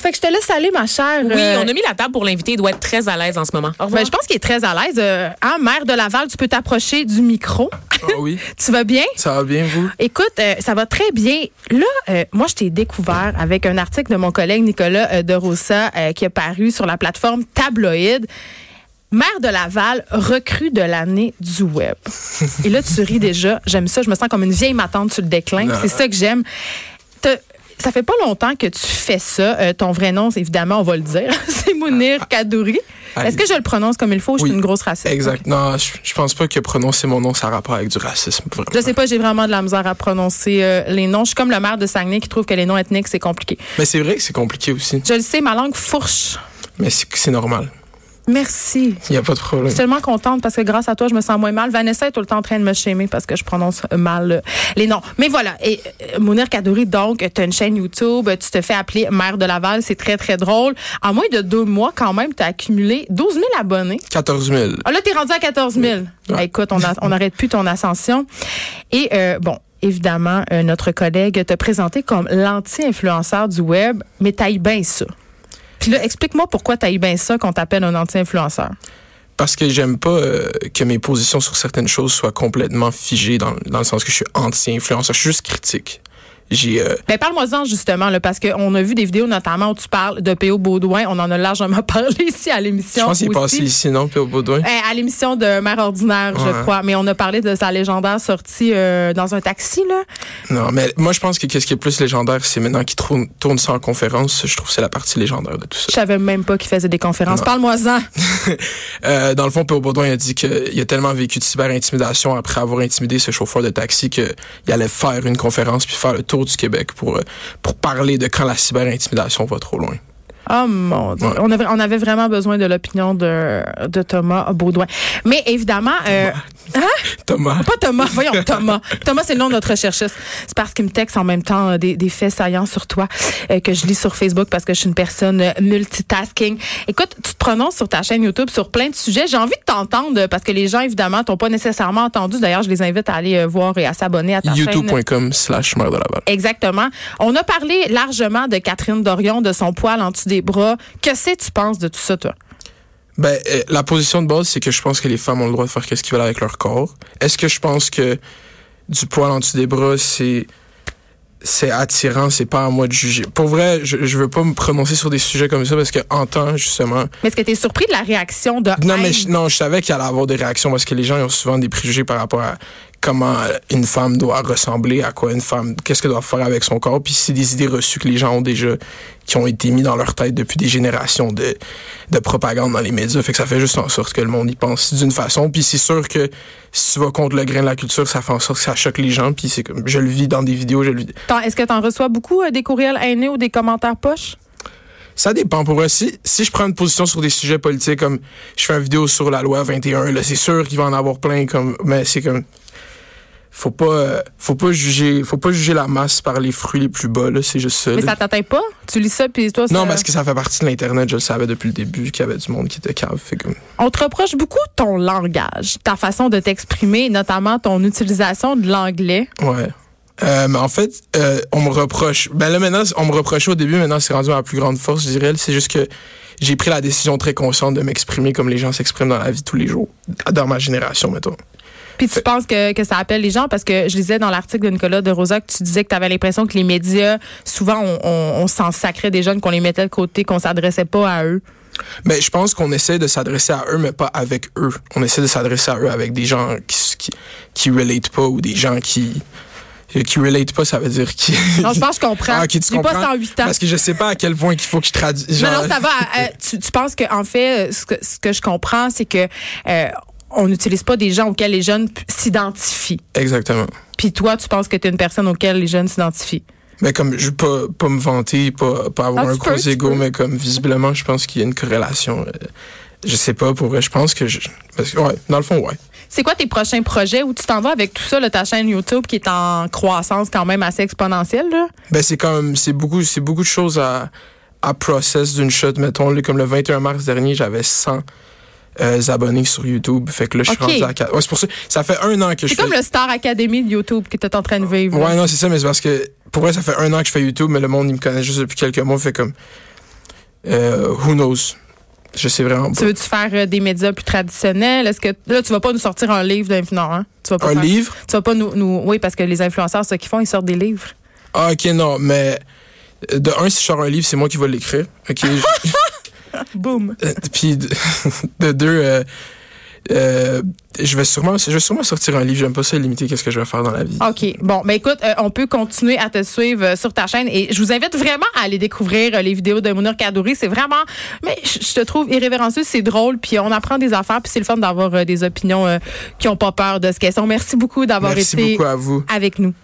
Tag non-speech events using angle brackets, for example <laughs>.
Fait que je te laisse aller, ma chère. Oui, Euh, on a mis la table pour l'invité. Il doit être très à l'aise en ce moment. Ben, je pense qu'il est très à l'aise. Euh, hein, maire de Laval, tu peux t'approcher du micro. Ah oui, <laughs> tu vas bien? ça va bien, vous? Écoute, euh, ça va très bien. Là, euh, moi, je t'ai découvert avec un article de mon collègue Nicolas euh, de Rossa euh, qui a paru sur la plateforme Tabloïd. Maire de Laval, recrue de l'année du web. <laughs> Et là, tu ris déjà. J'aime ça. Je me sens comme une vieille matante sur le déclin. C'est ça que j'aime. Ça fait pas longtemps que tu fais ça. Euh, ton vrai nom, évidemment, on va le dire. <laughs> c'est Mounir Kadouri. Allez. Est-ce que je le prononce comme il faut ou je suis Oui. une grosse raciste? Exact. Non, je, je pense pas que prononcer mon nom, ça a rapport avec du racisme. Vraiment. Je sais pas, j'ai vraiment de la misère à prononcer euh, les noms. Je suis comme le maire de Saguenay qui trouve que les noms ethniques, c'est compliqué. Mais c'est vrai que c'est compliqué aussi. Je le sais, ma langue fourche. Mais c'est normal. Merci. Il n'y a pas de problème. Je suis tellement contente parce que grâce à toi, je me sens moins mal. Vanessa est tout le temps en train de me shamer parce que je prononce mal euh, les noms. Mais voilà. Et euh, Mounir Kadouri, donc, tu as une chaîne YouTube, tu te fais appeler maire de Laval. C'est très, très drôle. En moins de deux mois, quand même, tu as accumulé 12 000 abonnés. 14 000. Ah, là, t'es rendu à 14 000. Ah, écoute, on n'arrête plus ton ascension. Et euh, bon, évidemment, euh, notre collègue t'a présenté comme l'anti-influenceur du web, mais t'ailles bien ça. Puis là, explique-moi pourquoi t'ailles bien ça qu'on t'appelle un anti-influenceur. Parce que j'aime pas euh, que mes positions sur certaines choses soient complètement figées dans le sens que je suis anti-influenceur. Je suis juste critique. J'ai euh, Ben, parle-moi-en justement, là, parce qu'on a vu des vidéos notamment où tu parles de P.O. Baudouin. On en a largement <laughs> parlé ici à je l'émission. pense qu'il est passé ici, non, au Baudouin? Euh, à l'émission de Mère Ordinaire, je crois. Mais on a parlé de sa légendaire sortie euh, dans un taxi, là. Non, mais moi, je pense que qu'est-ce qui est plus légendaire, c'est maintenant qu'il tourne, tourne ça en conférence. Je trouve que c'est la partie légendaire de tout ça. Je savais même pas qu'il faisait des conférences. Parle-moi-en. <laughs> Euh, dans le fond, P.O. Baudouin a dit qu'il a tellement vécu de cyber-intimidation après avoir intimidé ce chauffeur de taxi qu'il allait faire une conférence puis faire le tour du Québec pour, euh, pour parler de quand la cyber-intimidation va trop loin. Oh mon Dieu. Ouais. On, avait, on avait vraiment besoin de l'opinion de, de Thomas Baudouin. Mais évidemment, euh, Thomas. pas Thomas, voyons Thomas. <laughs> Thomas, c'est le nom de notre recherchiste. C'est parce qu'il me texte en même temps euh, des, des faits saillants sur toi euh, que je lis sur Facebook parce que je suis une personne euh, multitasking. Écoute, tu te prononces sur ta chaîne YouTube sur plein de sujets. J'ai envie de t'entendre parce que les gens, évidemment, t'ont pas nécessairement entendu. D'ailleurs, je les invite à aller voir et à s'abonner à ta chaîne. youtube.com slash de Laval. Exactement. On a parlé largement de Catherine Dorion, de son poil en dessous des bras. Que sais tu penses de tout ça, toi? Ben, euh, la position de base, c'est que je pense que les femmes ont le droit de faire ce qu'ils veulent avec leur corps. Est-ce que je pense que du poil en dessous des bras, c'est c'est attirant, c'est pas à moi de juger? Pour vrai, je, je veux pas me prononcer sur des sujets comme ça parce que en temps, justement, Mais est-ce que tu es surpris de la réaction de Non, mais je, non, je savais qu'il allait avoir des réactions parce que les gens ils ont souvent des préjugés par rapport à comment une femme doit ressembler, à quoi une femme, qu'est-ce qu'elle doit faire avec son corps. Puis c'est des idées reçues que les gens ont déjà, qui ont été mis dans leur tête depuis des générations de, de propagande dans les médias. Fait que ça fait juste en sorte que le monde y pense d'une façon. Puis c'est sûr que si tu vas contre le grain de la culture, ça fait en sorte que ça choque les gens. Puis c'est comme, je le vis dans des vidéos, je le vis. Est-ce que tu en reçois beaucoup euh, des courriels haineux ou des commentaires poches? Ça dépend. Pour si, si je prends une position sur des sujets politiques, comme je fais une vidéo sur la loi 21, là, c'est sûr qu'il va en avoir plein, comme, mais c'est comme, faut pas, euh, faut pas juger, faut pas juger la masse par les fruits les plus bas, là, c'est juste ça. Mais là. ça t'atteint pas? Tu lis ça, puis toi, ça- Non, parce que ça fait partie de l'Internet, je le savais depuis le début, qu'il y avait du monde qui était cave. Fait comme, On te reproche beaucoup ton langage, ta façon de t'exprimer, notamment ton utilisation de l'anglais. ouais. Euh, mais en fait, euh, on me reproche. Ben là maintenant, on me reprochait au début. Maintenant, c'est rendu ma plus grande force, je dirais. C'est juste que j'ai pris la décision très consciente de m'exprimer comme les gens s'expriment dans la vie de tous les jours, dans ma génération, mettons. Puis tu penses que, que ça appelle les gens? Parce que je lisais dans l'article de Nicolas de Rosa que tu disais que tu avais l'impression que les médias, souvent, on, on, on s'en sacrait des jeunes, qu'on les mettait de côté, qu'on s'adressait pas à eux. Ben, je pense qu'on essaie de s'adresser à eux, mais pas avec eux. On essaie de s'adresser à eux avec des gens qui, qui, qui relate pas ou des gens qui, qui relate pas, ça veut dire qui. Non, je pense que je comprends. Ah, ok, tu J'ai pas comprends? 108 ans. Parce que je sais pas à quel point qu'il faut que je traduise. Non, non, ça va. Euh, tu, tu penses que en fait, ce que, ce que je comprends, c'est que euh, on n'utilise pas des gens auxquels les jeunes s'identifient. Exactement. Puis toi, tu penses que tu es une personne auquel les jeunes s'identifient? Mais comme, je veux pas, pas me vanter, pas, pas avoir Ah, un gros ego, mais comme, visiblement, je pense qu'il y a une corrélation. euh, je sais pas, pour vrai, je pense que je, parce que, ouais, dans le fond, ouais. C'est quoi tes prochains projets où tu t'en vas avec tout ça, là, ta chaîne YouTube qui est en croissance quand même assez exponentielle? Là? Ben, c'est comme, c'est beaucoup, c'est beaucoup de choses à, à process d'une shot. Mettons, comme le 21 mars dernier, j'avais 100 euh, abonnés sur YouTube. Fait que là, je suis Ok. rendu à 4. Ouais, c'est pour ça. Ça fait un an que je C'est fais. comme le Star Academy de YouTube que tu es en train de vivre. là. Ouais, non, c'est ça, mais c'est parce que, pour vrai, ça fait un an que je fais YouTube, mais le monde, il me connaît juste depuis quelques mois. Fait comme, euh, who knows? Je sais vraiment Tu pas. veux-tu faire euh, des médias plus traditionnels? Est-ce que là, tu vas pas nous sortir un livre d'influence, hein? Tu vas pas Un faire- livre? Tu vas pas nous, nous. Oui, parce que les influenceurs, ce qu'ils font, ils sortent des livres. Ah, ok, non, mais euh, de un, si je sors un livre, c'est moi qui vais l'écrire. Ok? <laughs> <laughs> Boum. Euh, Puis de, <laughs> de deux, euh, euh, je vais sûrement, je vais sûrement sortir un livre. J'aime pas ça limiter qu'est-ce que je vais faire dans la vie. OK. Bon, ben écoute, euh, on peut continuer à te suivre euh, sur ta chaîne et je vous invite vraiment à aller découvrir les vidéos de Mounir Kadouri. C'est vraiment, mais je te trouve irrévérencieux, c'est drôle, puis on apprend des affaires, puis c'est le fun d'avoir des opinions qui ont pas peur de ce qu'elles sont. Merci beaucoup d'avoir été beaucoup à vous. avec nous.